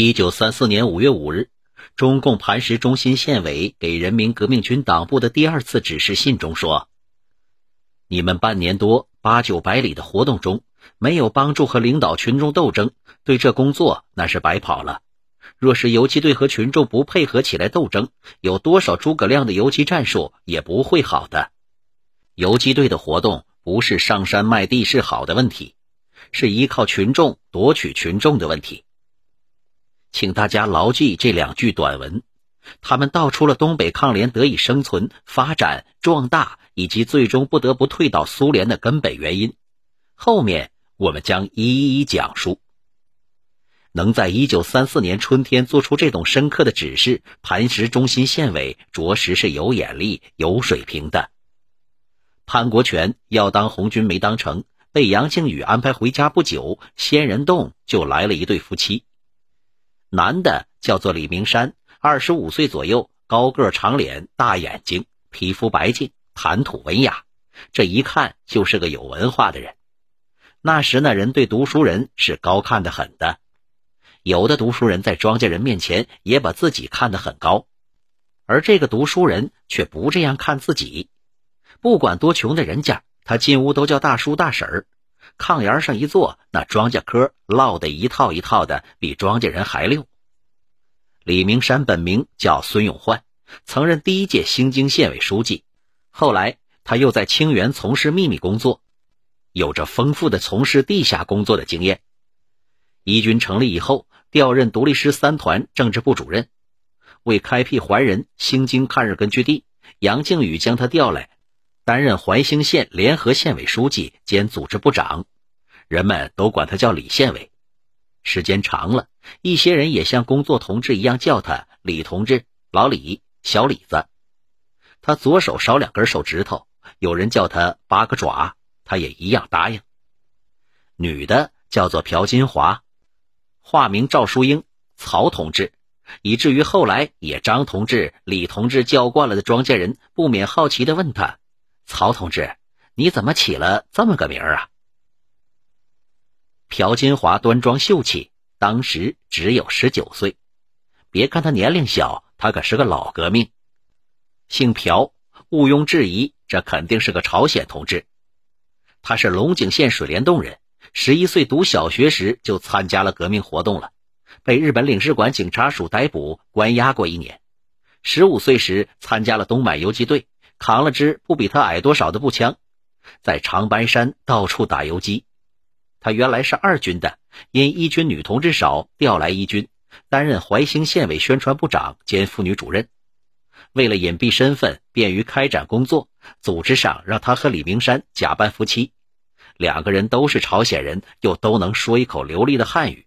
一九三四年五月五日，中共磐石中心县委给人民革命军党部的第二次指示信中说：“你们半年多八九百里的活动中，没有帮助和领导群众斗争，对这工作那是白跑了。若是游击队和群众不配合起来斗争，有多少诸葛亮的游击战术也不会好的。游击队的活动不是上山卖地是好的问题。”是依靠群众夺取群众的问题，请大家牢记这两句短文，他们道出了东北抗联得以生存、发展、壮大，以及最终不得不退到苏联的根本原因。后面我们将一一讲述。能在一九三四年春天做出这种深刻的指示，磐石中心县委着实是有眼力、有水平的。潘国权要当红军没当成。被杨靖宇安排回家不久，仙人洞就来了一对夫妻。男的叫做李明山，二十五岁左右，高个长脸大眼睛，皮肤白净，谈吐文雅，这一看就是个有文化的人。那时那人对读书人是高看得很的，有的读书人在庄稼人面前也把自己看得很高，而这个读书人却不这样看自己，不管多穷的人家。他进屋都叫大叔大婶儿，炕沿上一坐，那庄稼嗑唠得一套一套的，比庄稼人还溜。李明山本名叫孙永焕，曾任第一届兴京县委书记，后来他又在清源从事秘密工作，有着丰富的从事地下工作的经验。一军成立以后，调任独立师三团政治部主任，为开辟怀仁兴京抗日根据地，杨靖宇将他调来。担任怀兴县联合县委书记兼组织部长，人们都管他叫李县委。时间长了，一些人也像工作同志一样叫他李同志、老李、小李子。他左手少两根手指头，有人叫他八个爪，他也一样答应。女的叫做朴金华，化名赵淑英，曹同志，以至于后来也张同志、李同志叫惯了的庄稼人，不免好奇的问他。曹同志，你怎么起了这么个名儿啊？朴金华端庄秀气，当时只有十九岁。别看他年龄小，他可是个老革命。姓朴，毋庸置疑，这肯定是个朝鲜同志。他是龙井县水帘洞人，十一岁读小学时就参加了革命活动了，被日本领事馆警察署逮捕关押过一年。十五岁时参加了东满游击队。扛了支不比他矮多少的步枪，在长白山到处打游击。他原来是二军的，因一军女同志少，调来一军，担任怀兴县委宣传部长兼妇女主任。为了隐蔽身份，便于开展工作，组织上让他和李明山假扮夫妻。两个人都是朝鲜人，又都能说一口流利的汉语。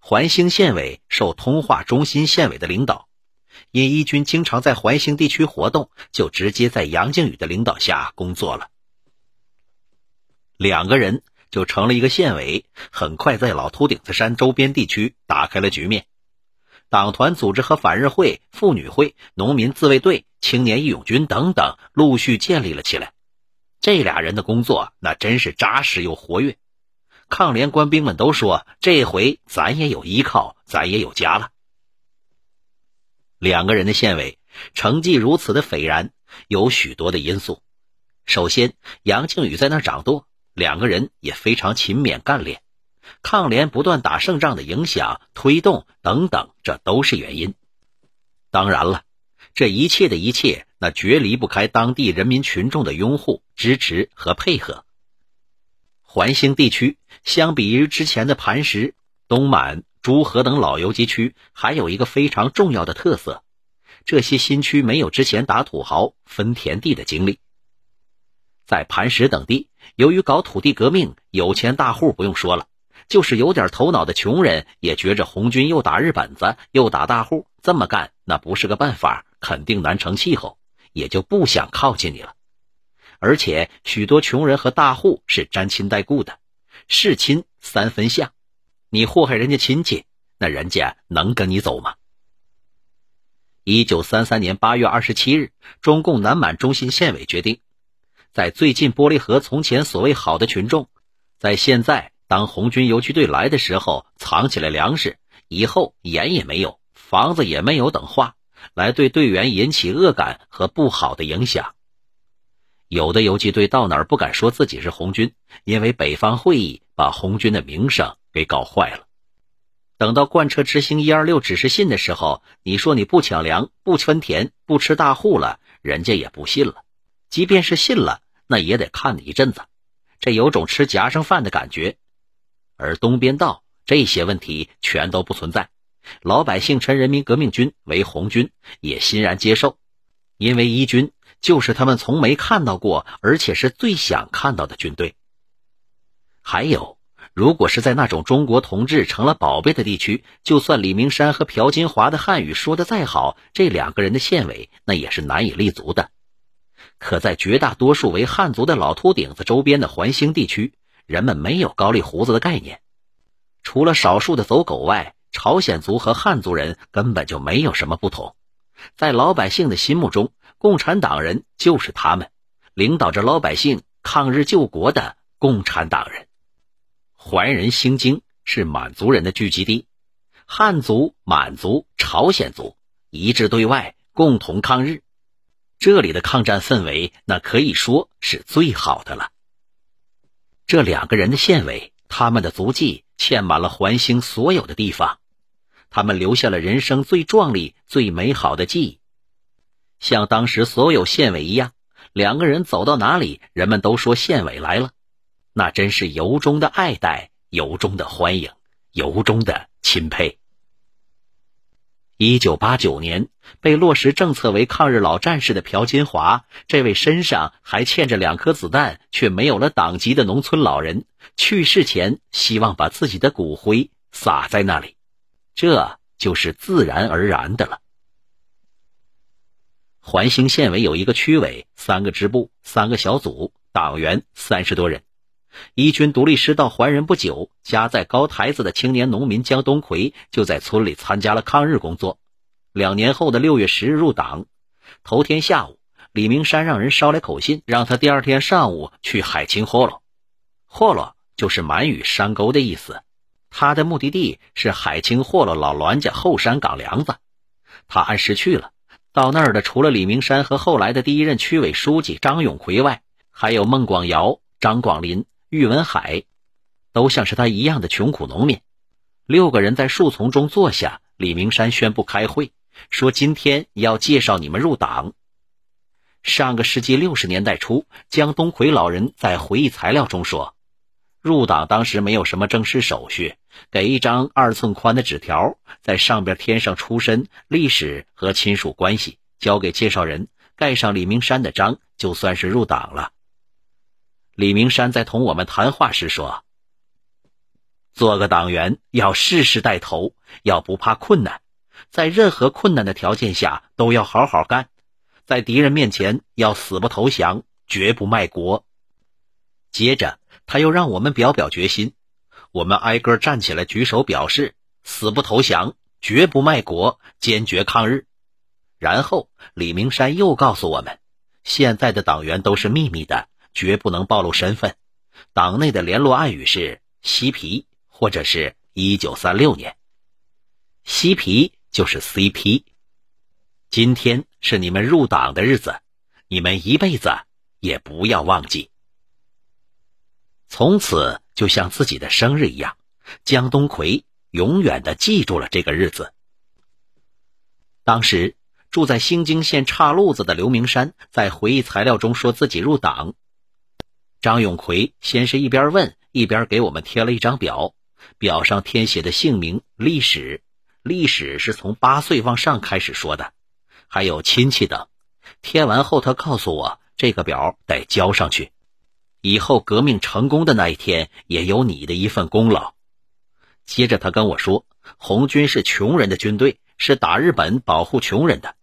怀兴县委受通化中心县委的领导。因一军经常在怀兴地区活动，就直接在杨靖宇的领导下工作了。两个人就成了一个县委，很快在老秃顶子山周边地区打开了局面。党团组织和反日会、妇女会、农民自卫队、青年义勇军等等陆续建立了起来。这俩人的工作那真是扎实又活跃。抗联官兵们都说：“这回咱也有依靠，咱也有家了。”两个人的县委成绩如此的斐然，有许多的因素。首先，杨靖宇在那儿掌舵，两个人也非常勤勉干练。抗联不断打胜仗的影响、推动等等，这都是原因。当然了，这一切的一切，那绝离不开当地人民群众的拥护、支持和配合。环兴地区相比于之前的磐石、东满。诸河等老游击区还有一个非常重要的特色，这些新区没有之前打土豪分田地的经历。在磐石等地，由于搞土地革命，有钱大户不用说了，就是有点头脑的穷人也觉着红军又打日本子又打大户，这么干那不是个办法，肯定难成气候，也就不想靠近你了。而且许多穷人和大户是沾亲带故的，是亲三分相。你祸害人家亲戚，那人家能跟你走吗？一九三三年八月二十七日，中共南满中心县委决定，在最近玻璃河从前所谓好的群众，在现在当红军游击队来的时候，藏起来粮食，以后盐也没有，房子也没有等话，来对队员引起恶感和不好的影响。有的游击队到哪儿不敢说自己是红军，因为北方会议把红军的名声给搞坏了。等到贯彻执行一二六指示信的时候，你说你不抢粮、不分田、不吃大户了，人家也不信了。即便是信了，那也得看你一阵子。这有种吃夹生饭的感觉。而东边道这些问题全都不存在，老百姓称人民革命军为红军，也欣然接受，因为一军。就是他们从没看到过，而且是最想看到的军队。还有，如果是在那种中国同志成了宝贝的地区，就算李明山和朴金华的汉语说的再好，这两个人的县委那也是难以立足的。可在绝大多数为汉族的老秃顶子周边的环兴地区，人们没有高丽胡子的概念，除了少数的走狗外，朝鲜族和汉族人根本就没有什么不同。在老百姓的心目中。共产党人就是他们，领导着老百姓抗日救国的共产党人。怀仁兴京是满族人的聚集地，汉族、满族、朝鲜族一致对外，共同抗日。这里的抗战氛围，那可以说是最好的了。这两个人的县委，他们的足迹嵌满了环兴所有的地方，他们留下了人生最壮丽、最美好的记忆。像当时所有县委一样，两个人走到哪里，人们都说县委来了，那真是由衷的爱戴，由衷的欢迎，由衷的钦佩。一九八九年，被落实政策为抗日老战士的朴金华，这位身上还嵌着两颗子弹却没有了党籍的农村老人，去世前希望把自己的骨灰撒在那里，这就是自然而然的了。环兴县委有一个区委、三个支部、三个小组，党员三十多人。一军独立师到怀仁不久，家在高台子的青年农民江东奎就在村里参加了抗日工作。两年后的六月十日入党。头天下午，李明山让人捎来口信，让他第二天上午去海清霍洛。霍洛就是满语“山沟”的意思。他的目的地是海清霍洛老栾家后山岗梁子。他按时去了。到那儿的除了李明山和后来的第一任区委书记张永奎外，还有孟广尧、张广林、郁文海，都像是他一样的穷苦农民。六个人在树丛中坐下，李明山宣布开会，说今天要介绍你们入党。上个世纪六十年代初，江东奎老人在回忆材料中说，入党当时没有什么正式手续。给一张二寸宽的纸条，在上边添上出身、历史和亲属关系，交给介绍人，盖上李明山的章，就算是入党了。李明山在同我们谈话时说：“做个党员要世世带头，要不怕困难，在任何困难的条件下都要好好干，在敌人面前要死不投降，绝不卖国。”接着，他又让我们表表决心。我们挨个站起来，举手表示死不投降，绝不卖国，坚决抗日。然后李明山又告诉我们，现在的党员都是秘密的，绝不能暴露身份。党内的联络暗语是“嬉皮”或者是一九三六年，“嬉皮”就是 CP。今天是你们入党的日子，你们一辈子也不要忘记。从此。就像自己的生日一样，江东奎永远的记住了这个日子。当时住在兴京县岔路子的刘明山在回忆材料中说自己入党。张永奎先是一边问一边给我们贴了一张表，表上填写的姓名、历史，历史是从八岁往上开始说的，还有亲戚等。贴完后，他告诉我这个表得交上去。以后革命成功的那一天，也有你的一份功劳。接着他跟我说，红军是穷人的军队，是打日本、保护穷人的。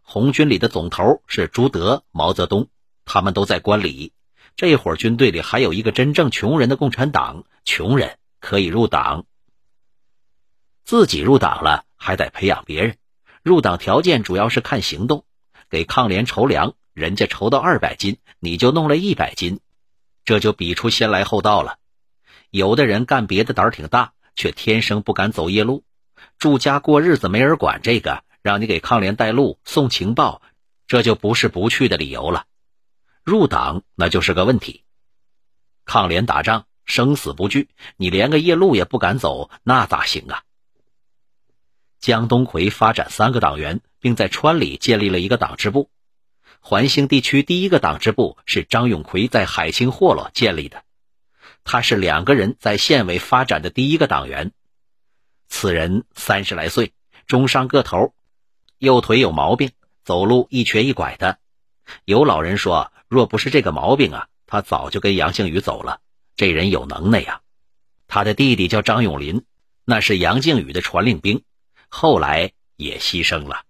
红军里的总头是朱德、毛泽东，他们都在关里。这会军队里还有一个真正穷人的共产党，穷人可以入党。自己入党了，还得培养别人。入党条件主要是看行动，给抗联筹粮，人家筹到二百斤，你就弄了一百斤。这就比出先来后到了。有的人干别的胆儿挺大，却天生不敢走夜路。住家过日子没人管，这个让你给抗联带路送情报，这就不是不去的理由了。入党那就是个问题。抗联打仗生死不惧，你连个夜路也不敢走，那咋行啊？江东奎发展三个党员，并在川里建立了一个党支部。环兴地区第一个党支部是张永奎在海清霍洛建立的，他是两个人在县委发展的第一个党员。此人三十来岁，中上个头，右腿有毛病，走路一瘸一拐的。有老人说，若不是这个毛病啊，他早就跟杨靖宇走了。这人有能耐呀。他的弟弟叫张永林，那是杨靖宇的传令兵，后来也牺牲了。